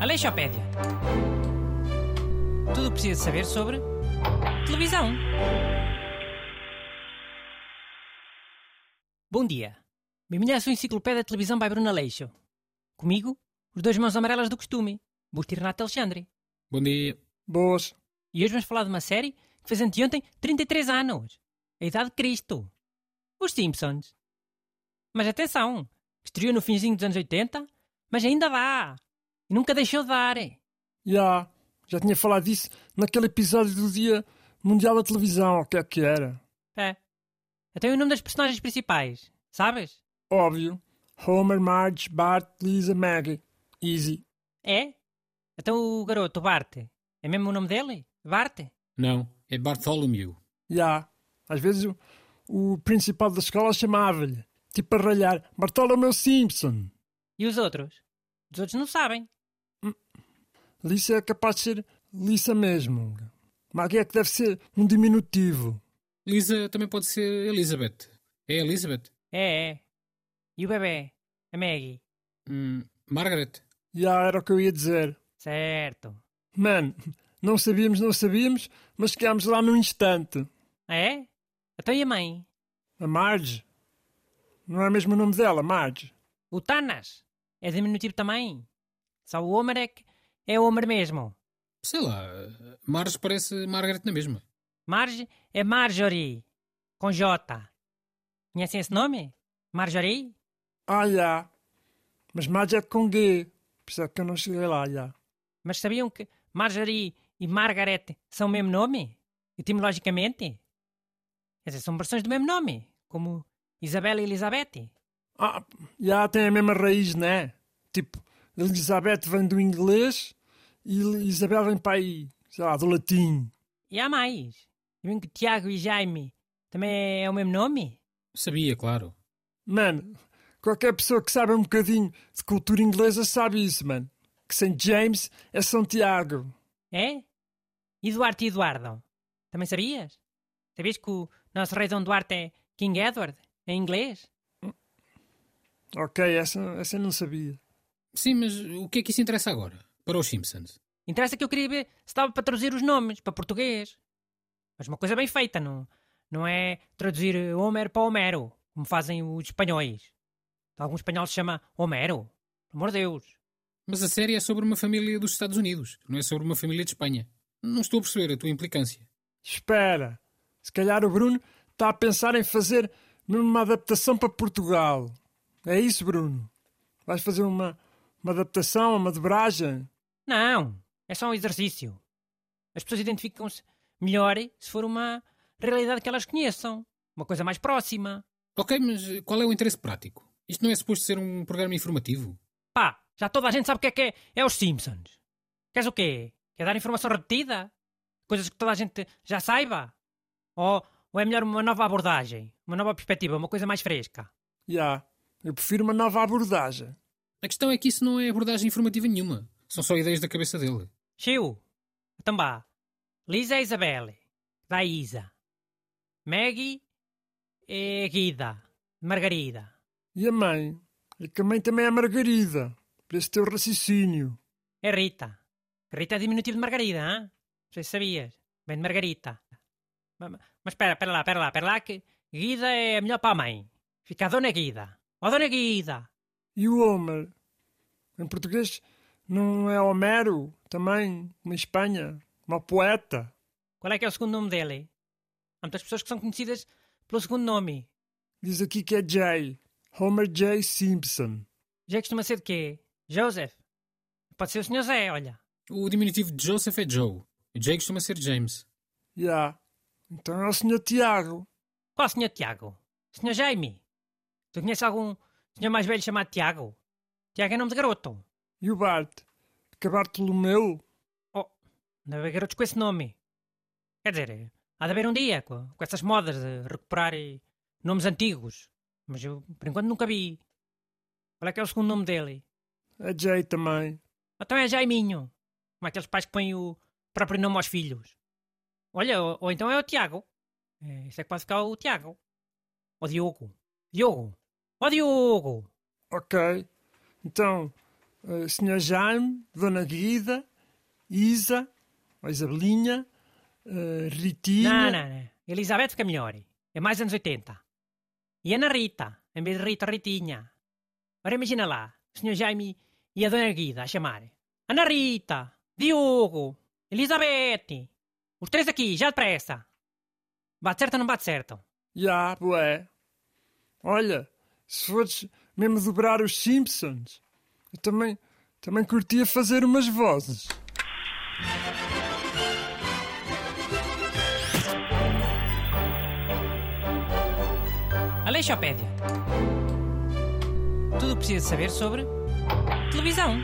Aleixopédia. Tudo o que precisa saber sobre televisão. Bom dia. Bem-vindo à sua enciclopédia de televisão by Bruno Aleixo. Comigo, os dois mãos amarelas do costume, Busto e Renato Alexandre. Bom dia. Boas. E hoje vamos falar de uma série que fez anteontem 33 anos. A Idade de Cristo. Os Simpsons. Mas atenção, estreou no finzinho dos anos 80, mas ainda dá. E nunca deixou de dar. Já. Já tinha falado disso naquele episódio do Dia Mundial da Televisão, o que é que era? É. Até o nome das personagens principais, sabes? Óbvio. Homer, Marge, Bart, Lisa, Maggie. Easy. É? Então o garoto, o Bart, é mesmo o nome dele? Bart? Não, é Bartholomew. Já. Às vezes o, o principal da escola chamava-lhe, tipo a ralhar, Bartolomeu Simpson. E os outros? Os outros não sabem. Lisa é capaz de ser Lisa mesmo. Maggie é que deve ser um diminutivo. Lisa também pode ser Elizabeth. É Elizabeth? É, é. E o bebê? A Maggie? Hum, Margaret. Já era o que eu ia dizer. Certo. Mano, não sabíamos, não sabíamos, mas chegámos lá num instante. Ah, é? Então e a mãe? A Marge? Não é mesmo o nome dela, Marge? O Tanas? É diminutivo também. Só o Homer é que é o Homer mesmo. Sei lá, Marge parece Margaret na mesma. Marge é Marjorie. Com J. Conhecem esse nome? Marjorie? Ah, já. Mas Marge é com G. Por isso é que eu não cheguei lá, já. Mas sabiam que Marjorie e Margaret são o mesmo nome? Etimologicamente? Quer dizer, são versões do mesmo nome, como Isabela e Elizabeth. Ah, já tem a mesma raiz, né? Tipo, Elizabeth vem do inglês e Isabel vem para aí, sei lá, do latim. E há mais. Sabiam que Tiago e Jaime também é o mesmo nome? Sabia, claro. Mano, qualquer pessoa que saiba um bocadinho de cultura inglesa sabe isso, mano. Que St. James é São Tiago. É? E Duarte e Eduardo? Também sabias? Sabias que o nosso rei Dom Duarte é King Edward, em inglês? Ok, essa, essa eu não sabia. Sim, mas o que é que isso interessa agora? Para os Simpsons. Interessa que eu queria ver se dava para traduzir os nomes para português. Mas uma coisa bem feita, não, não é traduzir Homer para Homero, como fazem os espanhóis. Algum espanhol se chama Homero. Pelo amor de Deus. Mas a série é sobre uma família dos Estados Unidos, não é sobre uma família de Espanha. Não estou a perceber a tua implicância. Espera, se calhar o Bruno está a pensar em fazer uma adaptação para Portugal. É isso, Bruno? Vais fazer uma, uma adaptação, uma dobragem? Não, é só um exercício. As pessoas identificam-se melhor se for uma realidade que elas conheçam. Uma coisa mais próxima. Ok, mas qual é o interesse prático? Isto não é suposto ser um programa informativo? Pá, já toda a gente sabe o que é que é, é os Simpsons. Queres o quê? Quer dar informação repetida? Coisas que toda a gente já saiba? Ou, ou é melhor uma nova abordagem? Uma nova perspectiva? Uma coisa mais fresca? Já, eu prefiro uma nova abordagem. A questão é que isso não é abordagem informativa nenhuma. São só ideias da cabeça dele. Chiu, então vá. Lisa é Isabelle, da Isa. Maggie é Guida, Margarida. E a mãe? E que a mãe também é Margarida. Por esse teu raciocínio. É Rita. Rita é diminutivo de Margarida, hã? Não sei se sabias. Vem de Margarita. Ma- ma- Mas espera, espera lá, espera lá, espera lá que Guida é melhor para a mãe. Fica a Dona Guida. Ó Dona Guida. E o Homer? Em português não é Homero? Também, como em Espanha? Uma poeta? Qual é que é o segundo nome dele? Há muitas pessoas que são conhecidas pelo segundo nome. Diz aqui que é Jay. Homer J. Simpson. Já costuma ser de quê? Joseph? Pode ser o Sr. Zé, olha. O diminutivo de Joseph é Joe. Jay costuma ser James. Já. Então é o Sr. Tiago. Qual Sr. Tiago? Sr. Jaime? Tu conheces algum senhor mais velho chamado Tiago? Tiago é nome de garoto. E o Bart? Que Bartolomeu? Oh, deve haver garotos com esse nome. Quer dizer, há de haver um dia com, com essas modas de recuperar eh, nomes antigos. Mas eu, por enquanto, nunca vi. Qual é que é o segundo nome dele? É Jay também. Então é Jaiminho. Como aqueles pais que põem o próprio nome aos filhos. Olha, ou, ou então é o Tiago. É, isso é que pode ficar o Tiago. Ó Diogo. Diogo. Ó Diogo. Ok. Então, uh, Sr. Jaime, Dona Guida, Isa, a Isabelinha, uh, Ritinha... Não, não, não. Elizabeth fica melhor. É mais anos 80. E Ana Rita, em vez de Rita, Ritinha. Ora, imagina lá, o Sr. Jaime e a Dona Guida a chamar. Ana Rita, Diogo, Elizabeth. Os três aqui, já depressa. Bate certo ou não bate certo? Já, bué. Olha, se fores mesmo dobrar os Simpsons, eu também, também curtia fazer umas vozes. Aleixopédia. Tudo o que precisa saber sobre televisão.